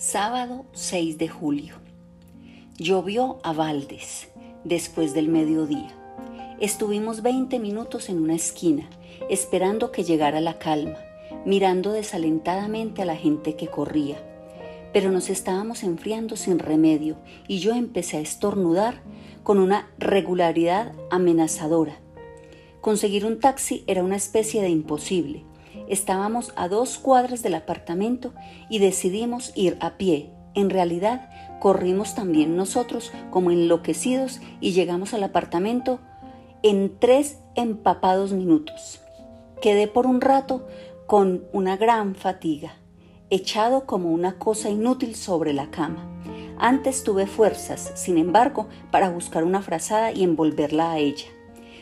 Sábado 6 de julio. Llovió a baldes después del mediodía. Estuvimos 20 minutos en una esquina, esperando que llegara la calma, mirando desalentadamente a la gente que corría. Pero nos estábamos enfriando sin remedio y yo empecé a estornudar con una regularidad amenazadora. Conseguir un taxi era una especie de imposible Estábamos a dos cuadras del apartamento y decidimos ir a pie. En realidad, corrimos también nosotros como enloquecidos y llegamos al apartamento en tres empapados minutos. Quedé por un rato con una gran fatiga, echado como una cosa inútil sobre la cama. Antes tuve fuerzas, sin embargo, para buscar una frazada y envolverla a ella.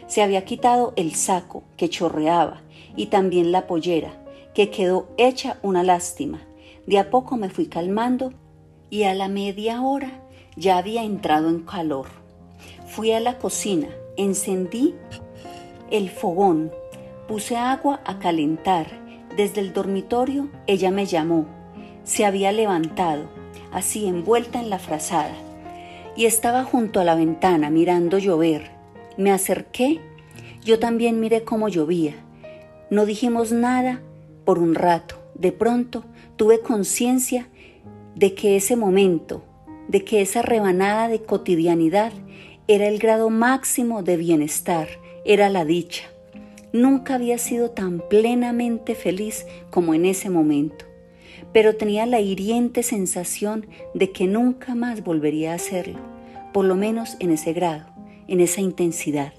Se había quitado el saco que chorreaba y también la pollera, que quedó hecha una lástima. De a poco me fui calmando y a la media hora ya había entrado en calor. Fui a la cocina, encendí el fogón, puse agua a calentar. Desde el dormitorio ella me llamó. Se había levantado, así envuelta en la frazada, y estaba junto a la ventana mirando llover. Me acerqué, yo también miré cómo llovía no dijimos nada por un rato. De pronto tuve conciencia de que ese momento, de que esa rebanada de cotidianidad era el grado máximo de bienestar, era la dicha. Nunca había sido tan plenamente feliz como en ese momento, pero tenía la hiriente sensación de que nunca más volvería a hacerlo, por lo menos en ese grado, en esa intensidad.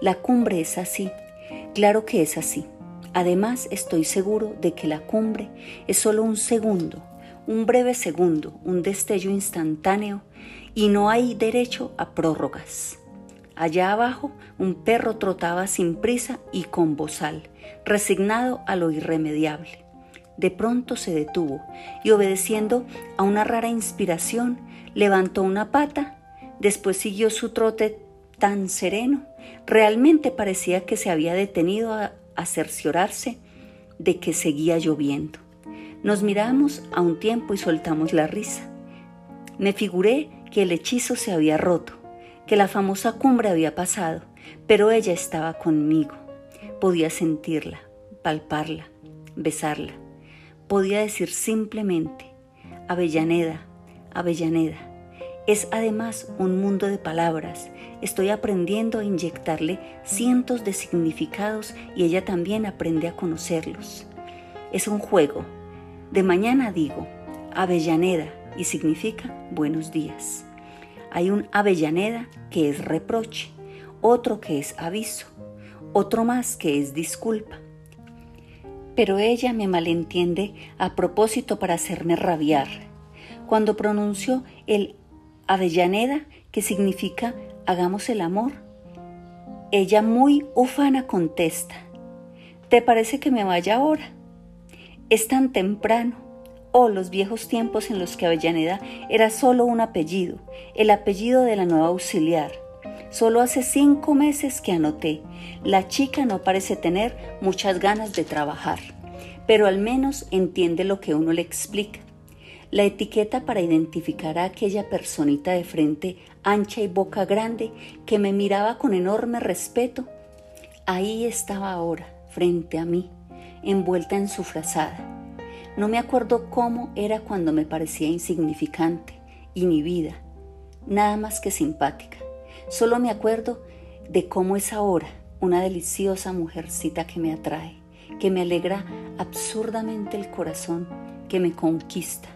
La cumbre es así, Claro que es así. Además, estoy seguro de que la cumbre es solo un segundo, un breve segundo, un destello instantáneo y no hay derecho a prórrogas. Allá abajo, un perro trotaba sin prisa y con bozal, resignado a lo irremediable. De pronto se detuvo y obedeciendo a una rara inspiración, levantó una pata, después siguió su trote tan sereno, realmente parecía que se había detenido a, cerciorarse de que seguía lloviendo. Nos miramos a un tiempo y soltamos la risa. Me figuré que el hechizo se había roto, que la famosa cumbre había pasado, pero ella estaba conmigo. Podía sentirla, palparla, besarla. Podía decir simplemente, Avellaneda, Avellaneda. Es además un mundo de palabras. Estoy aprendiendo a inyectarle cientos de significados y ella también aprende a conocerlos. Es un juego. De mañana digo Avellaneda y significa buenos días. Hay un Avellaneda que es reproche, otro que es aviso, otro más que es disculpa. Pero ella me malentiende a propósito para hacerme rabiar. Cuando pronunció el Avellaneda, que significa hagamos el amor. Ella muy ufana contesta, ¿te parece que me vaya ahora? Es tan temprano. Oh, los viejos tiempos en los que Avellaneda era solo un apellido, el apellido de la nueva auxiliar. Solo hace cinco meses que anoté, la chica no parece tener muchas ganas de trabajar, pero al menos entiende lo que uno le explica. La etiqueta para identificar a aquella personita de frente ancha y boca grande que me miraba con enorme respeto, ahí estaba ahora, frente a mí, envuelta en su frazada. No me acuerdo cómo era cuando me parecía insignificante, inhibida, nada más que simpática. Solo me acuerdo de cómo es ahora una deliciosa mujercita que me atrae, que me alegra absurdamente el corazón, que me conquista.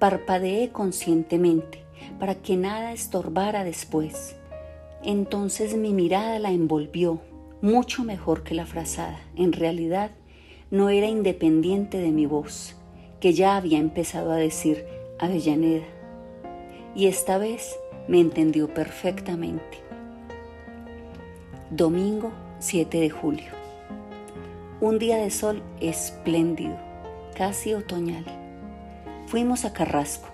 Parpadeé conscientemente para que nada estorbara después. Entonces mi mirada la envolvió, mucho mejor que la frazada. En realidad, no era independiente de mi voz, que ya había empezado a decir Avellaneda. Y esta vez me entendió perfectamente. Domingo 7 de julio. Un día de sol espléndido, casi otoñal. Fuimos a Carrasco.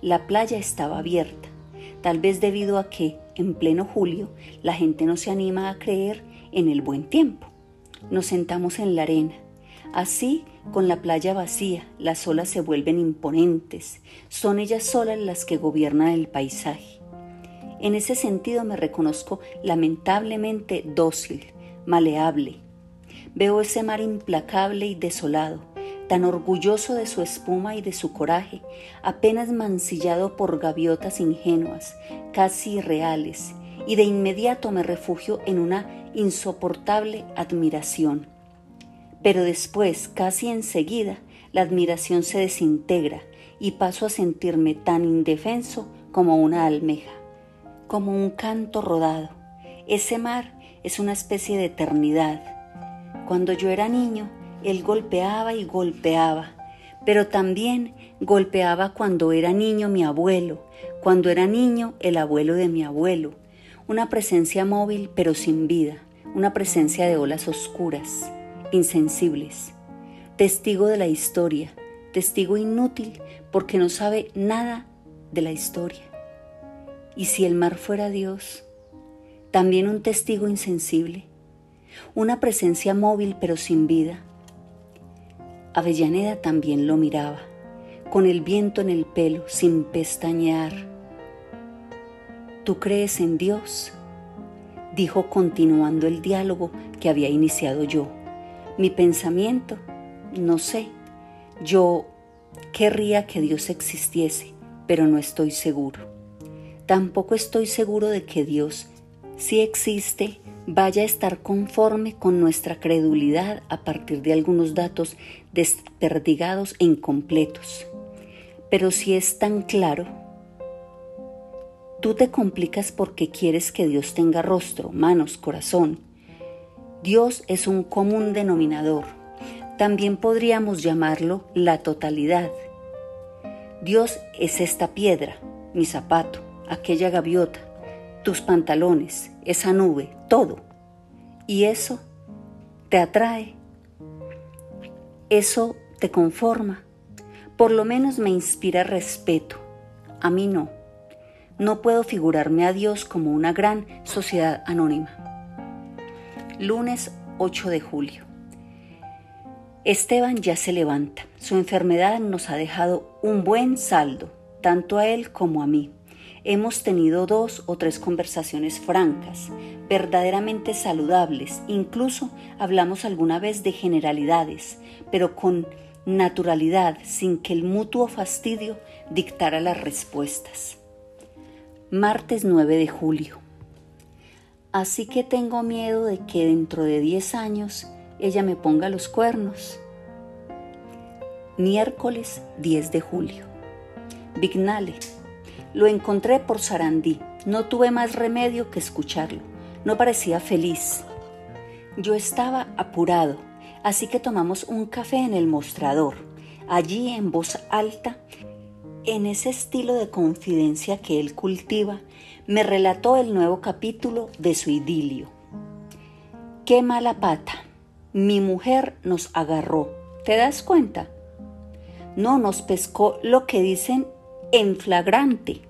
La playa estaba abierta, tal vez debido a que, en pleno julio, la gente no se anima a creer en el buen tiempo. Nos sentamos en la arena. Así, con la playa vacía, las olas se vuelven imponentes. Son ellas solas las que gobiernan el paisaje. En ese sentido me reconozco lamentablemente dócil, maleable. Veo ese mar implacable y desolado, tan orgulloso de su espuma y de su coraje, apenas mancillado por gaviotas ingenuas, casi irreales, y de inmediato me refugio en una insoportable admiración. Pero después, casi enseguida, la admiración se desintegra y paso a sentirme tan indefenso como una almeja, como un canto rodado. Ese mar es una especie de eternidad. Cuando yo era niño, él golpeaba y golpeaba, pero también golpeaba cuando era niño mi abuelo, cuando era niño el abuelo de mi abuelo, una presencia móvil pero sin vida, una presencia de olas oscuras insensibles, testigo de la historia, testigo inútil porque no sabe nada de la historia. Y si el mar fuera Dios, también un testigo insensible, una presencia móvil pero sin vida. Avellaneda también lo miraba, con el viento en el pelo, sin pestañear. ¿Tú crees en Dios? dijo continuando el diálogo que había iniciado yo mi pensamiento, no sé. Yo querría que Dios existiese, pero no estoy seguro. Tampoco estoy seguro de que Dios, si existe, vaya a estar conforme con nuestra credulidad a partir de algunos datos desperdigados e incompletos. Pero si es tan claro, tú te complicas porque quieres que Dios tenga rostro, manos, corazón, Dios es un común denominador. También podríamos llamarlo la totalidad. Dios es esta piedra, mi zapato, aquella gaviota, tus pantalones, esa nube, todo. Y eso te atrae. Eso te conforma. Por lo menos me inspira respeto. A mí no. No puedo figurarme a Dios como una gran sociedad anónima lunes 8 de julio. Esteban ya se levanta. Su enfermedad nos ha dejado un buen saldo, tanto a él como a mí. Hemos tenido dos o tres conversaciones francas, verdaderamente saludables, incluso hablamos alguna vez de generalidades, pero con naturalidad, sin que el mutuo fastidio dictara las respuestas. Martes 9 de julio. Así que tengo miedo de que dentro de 10 años ella me ponga los cuernos. Miércoles 10 de julio. Vignale. Lo encontré por Sarandí. No tuve más remedio que escucharlo. No parecía feliz. Yo estaba apurado, así que tomamos un café en el mostrador. Allí en voz alta, en ese estilo de confidencia que él cultiva, me relató el nuevo capítulo de su idilio. Qué mala pata. Mi mujer nos agarró. ¿Te das cuenta? No nos pescó lo que dicen en flagrante.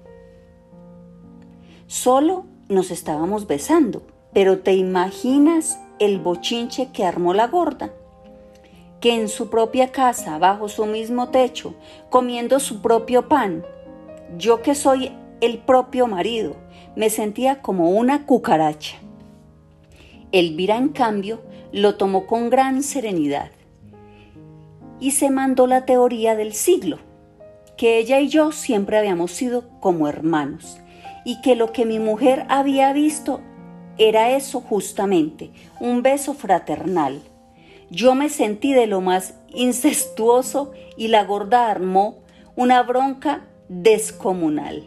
Solo nos estábamos besando, pero ¿te imaginas el bochinche que armó la gorda? Que en su propia casa, bajo su mismo techo, comiendo su propio pan, yo que soy el propio marido, me sentía como una cucaracha. Elvira, en cambio, lo tomó con gran serenidad y se mandó la teoría del siglo, que ella y yo siempre habíamos sido como hermanos y que lo que mi mujer había visto era eso justamente, un beso fraternal. Yo me sentí de lo más incestuoso y la gorda armó una bronca descomunal.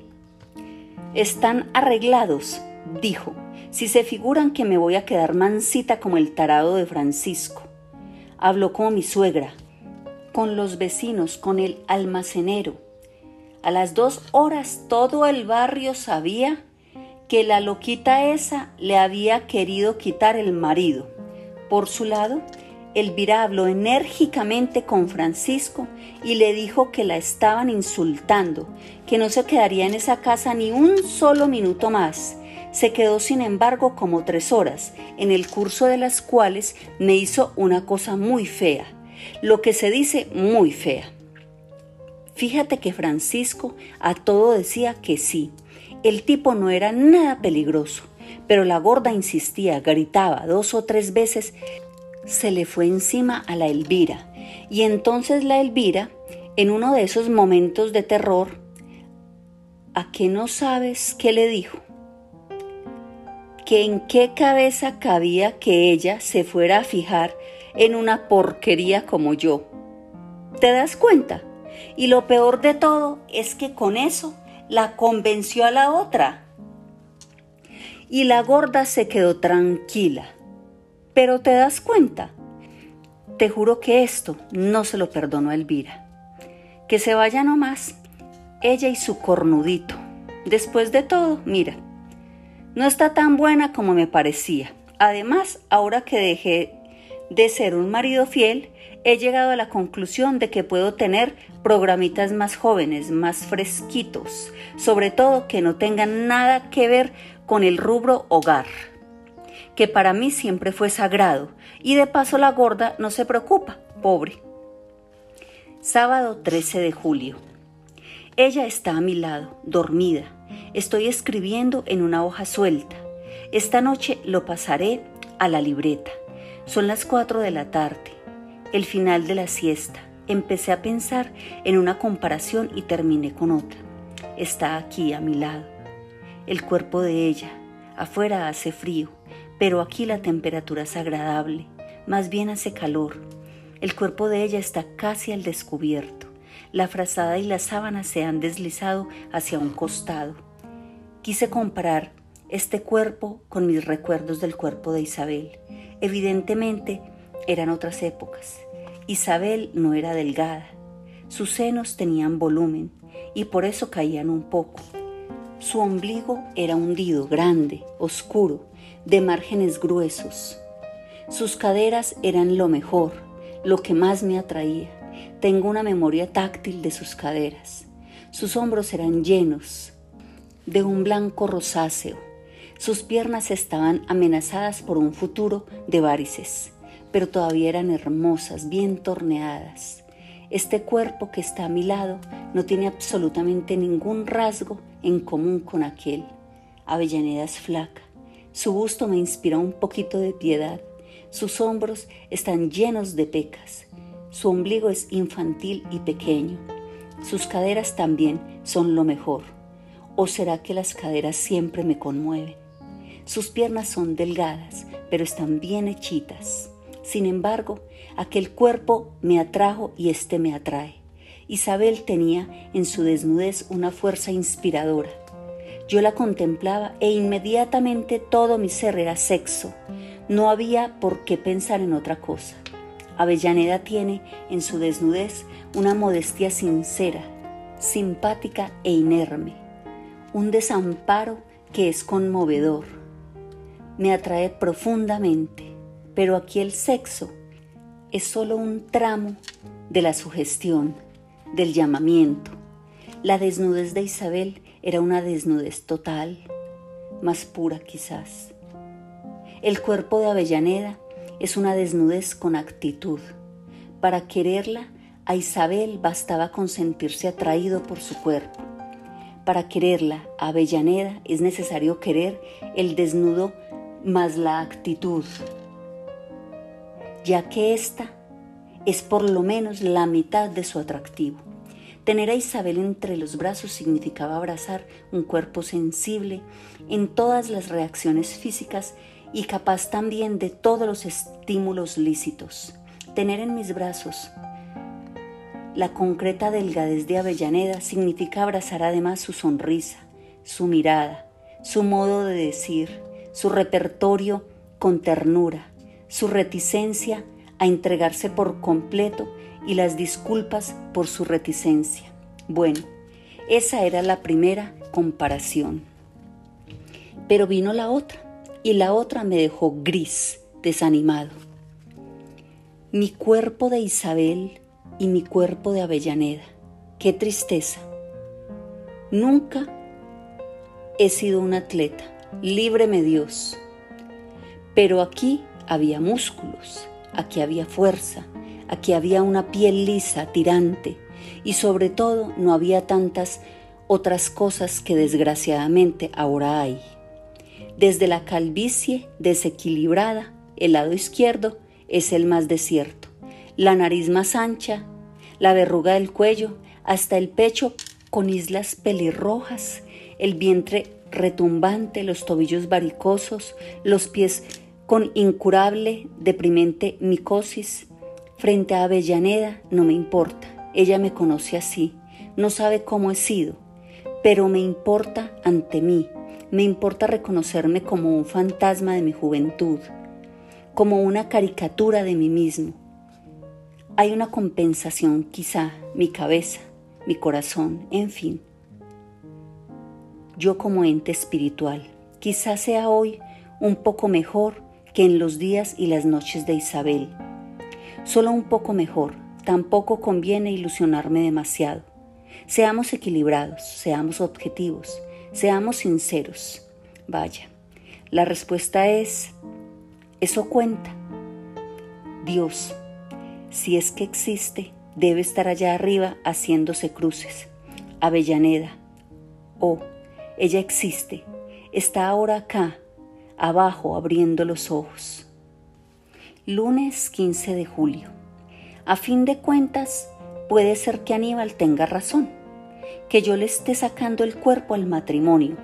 Están arreglados, dijo, si se figuran que me voy a quedar mansita como el tarado de Francisco. Habló como mi suegra, con los vecinos, con el almacenero. A las dos horas todo el barrio sabía que la loquita esa le había querido quitar el marido. Por su lado, Elvira habló enérgicamente con Francisco y le dijo que la estaban insultando, que no se quedaría en esa casa ni un solo minuto más. Se quedó sin embargo como tres horas, en el curso de las cuales me hizo una cosa muy fea. Lo que se dice muy fea. Fíjate que Francisco a todo decía que sí. El tipo no era nada peligroso, pero la gorda insistía, gritaba dos o tres veces, se le fue encima a la Elvira. Y entonces la Elvira, en uno de esos momentos de terror, ¿a qué no sabes qué le dijo? Que en qué cabeza cabía que ella se fuera a fijar en una porquería como yo. ¿Te das cuenta? Y lo peor de todo es que con eso la convenció a la otra. Y la gorda se quedó tranquila. Pero te das cuenta, te juro que esto no se lo perdonó a Elvira. Que se vaya nomás, ella y su cornudito. Después de todo, mira, no está tan buena como me parecía. Además, ahora que dejé de ser un marido fiel, he llegado a la conclusión de que puedo tener programitas más jóvenes, más fresquitos, sobre todo que no tengan nada que ver con el rubro hogar, que para mí siempre fue sagrado, y de paso la gorda no se preocupa, pobre. Sábado 13 de julio. Ella está a mi lado, dormida. Estoy escribiendo en una hoja suelta. Esta noche lo pasaré a la libreta. Son las cuatro de la tarde, el final de la siesta. Empecé a pensar en una comparación y terminé con otra. Está aquí a mi lado. El cuerpo de ella. Afuera hace frío, pero aquí la temperatura es agradable. Más bien hace calor. El cuerpo de ella está casi al descubierto. La frazada y la sábana se han deslizado hacia un costado. Quise comparar este cuerpo con mis recuerdos del cuerpo de Isabel. Evidentemente eran otras épocas. Isabel no era delgada, sus senos tenían volumen y por eso caían un poco. Su ombligo era hundido, grande, oscuro, de márgenes gruesos. Sus caderas eran lo mejor, lo que más me atraía. Tengo una memoria táctil de sus caderas. Sus hombros eran llenos de un blanco rosáceo sus piernas estaban amenazadas por un futuro de varices, pero todavía eran hermosas, bien torneadas. Este cuerpo que está a mi lado no tiene absolutamente ningún rasgo en común con aquel. Avellaneda es flaca. Su busto me inspira un poquito de piedad. Sus hombros están llenos de pecas. Su ombligo es infantil y pequeño. Sus caderas también son lo mejor. ¿O será que las caderas siempre me conmueven? Sus piernas son delgadas, pero están bien hechitas. Sin embargo, aquel cuerpo me atrajo y éste me atrae. Isabel tenía en su desnudez una fuerza inspiradora. Yo la contemplaba e inmediatamente todo mi ser era sexo. No había por qué pensar en otra cosa. Avellaneda tiene en su desnudez una modestia sincera, simpática e inerme, un desamparo que es conmovedor me atrae profundamente, pero aquí el sexo es solo un tramo de la sugestión, del llamamiento. La desnudez de Isabel era una desnudez total, más pura quizás. El cuerpo de Avellaneda es una desnudez con actitud. Para quererla, a Isabel bastaba con sentirse atraído por su cuerpo. Para quererla, a Avellaneda es necesario querer el desnudo más la actitud, ya que esta es por lo menos la mitad de su atractivo. Tener a Isabel entre los brazos significaba abrazar un cuerpo sensible en todas las reacciones físicas y capaz también de todos los estímulos lícitos. Tener en mis brazos la concreta delgadez de Avellaneda significa abrazar además su sonrisa, su mirada, su modo de decir, su repertorio con ternura, su reticencia a entregarse por completo y las disculpas por su reticencia. Bueno, esa era la primera comparación. Pero vino la otra, y la otra me dejó gris, desanimado. Mi cuerpo de Isabel y mi cuerpo de Avellaneda. Qué tristeza. Nunca he sido un atleta líbreme Dios. Pero aquí había músculos, aquí había fuerza, Aquí había una piel lisa, tirante, y sobre todo no había tantas otras cosas que desgraciadamente ahora hay. Desde la calvicie desequilibrada, el lado izquierdo es el más desierto, la nariz más ancha, la verruga del cuello, hasta el pecho con islas pelirrojas, el vientre retumbante, los tobillos varicosos, los pies con incurable, deprimente micosis. Frente a Avellaneda no me importa, ella me conoce así, no sabe cómo he sido, pero me importa ante mí, me importa reconocerme como un fantasma de mi juventud, como una caricatura de mí mismo. Hay una compensación quizá, mi cabeza, mi corazón, en fin. Yo como ente espiritual, quizá sea hoy un poco mejor que en los días y las noches de Isabel. Solo un poco mejor, tampoco conviene ilusionarme demasiado. Seamos equilibrados, seamos objetivos, seamos sinceros. Vaya, la respuesta es, eso cuenta. Dios, si es que existe, debe estar allá arriba haciéndose cruces. Avellaneda. Oh, ella existe. Está ahora acá, abajo, abriendo los ojos. Lunes 15 de julio. A fin de cuentas, puede ser que Aníbal tenga razón, que yo le esté sacando el cuerpo al matrimonio,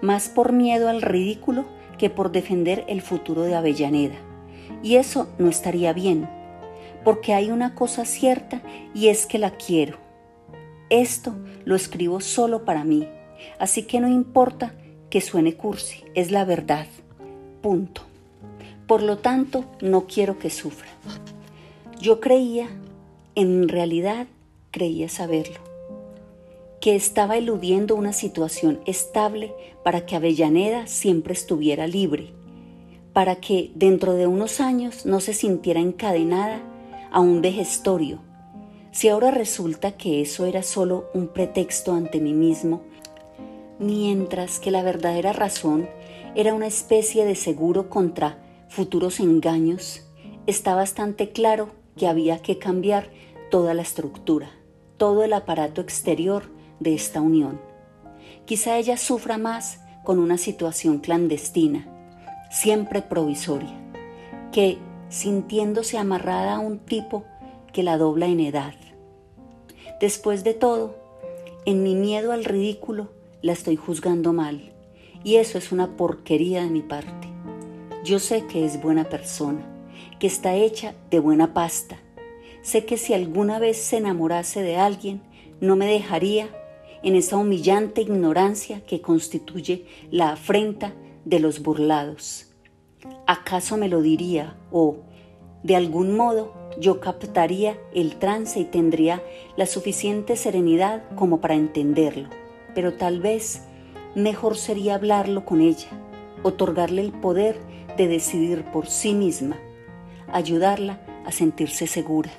más por miedo al ridículo que por defender el futuro de Avellaneda. Y eso no estaría bien porque hay una cosa cierta y es que la quiero. Esto lo escribo solo para mí, así que no importa que suene cursi, es la verdad. Punto. Por lo tanto, no quiero que sufra. Yo creía, en realidad creía saberlo, que estaba eludiendo una situación estable para que Avellaneda siempre estuviera libre, para que dentro de unos años no se sintiera encadenada a un vejestorio, si ahora resulta que eso era solo un pretexto ante mí mismo, mientras que la verdadera razón era una especie de seguro contra futuros engaños, está bastante claro que había que cambiar toda la estructura, todo el aparato exterior de esta unión. Quizá ella sufra más con una situación clandestina, siempre provisoria, que sintiéndose amarrada a un tipo que la dobla en edad. Después de todo, en mi miedo al ridículo, la estoy juzgando mal, y eso es una porquería de mi parte. Yo sé que es buena persona, que está hecha de buena pasta. Sé que si alguna vez se enamorase de alguien, no me dejaría en esa humillante ignorancia que constituye la afrenta de los burlados. ¿Acaso me lo diría o, de algún modo, yo captaría el trance y tendría la suficiente serenidad como para entenderlo? Pero tal vez mejor sería hablarlo con ella, otorgarle el poder de decidir por sí misma, ayudarla a sentirse segura.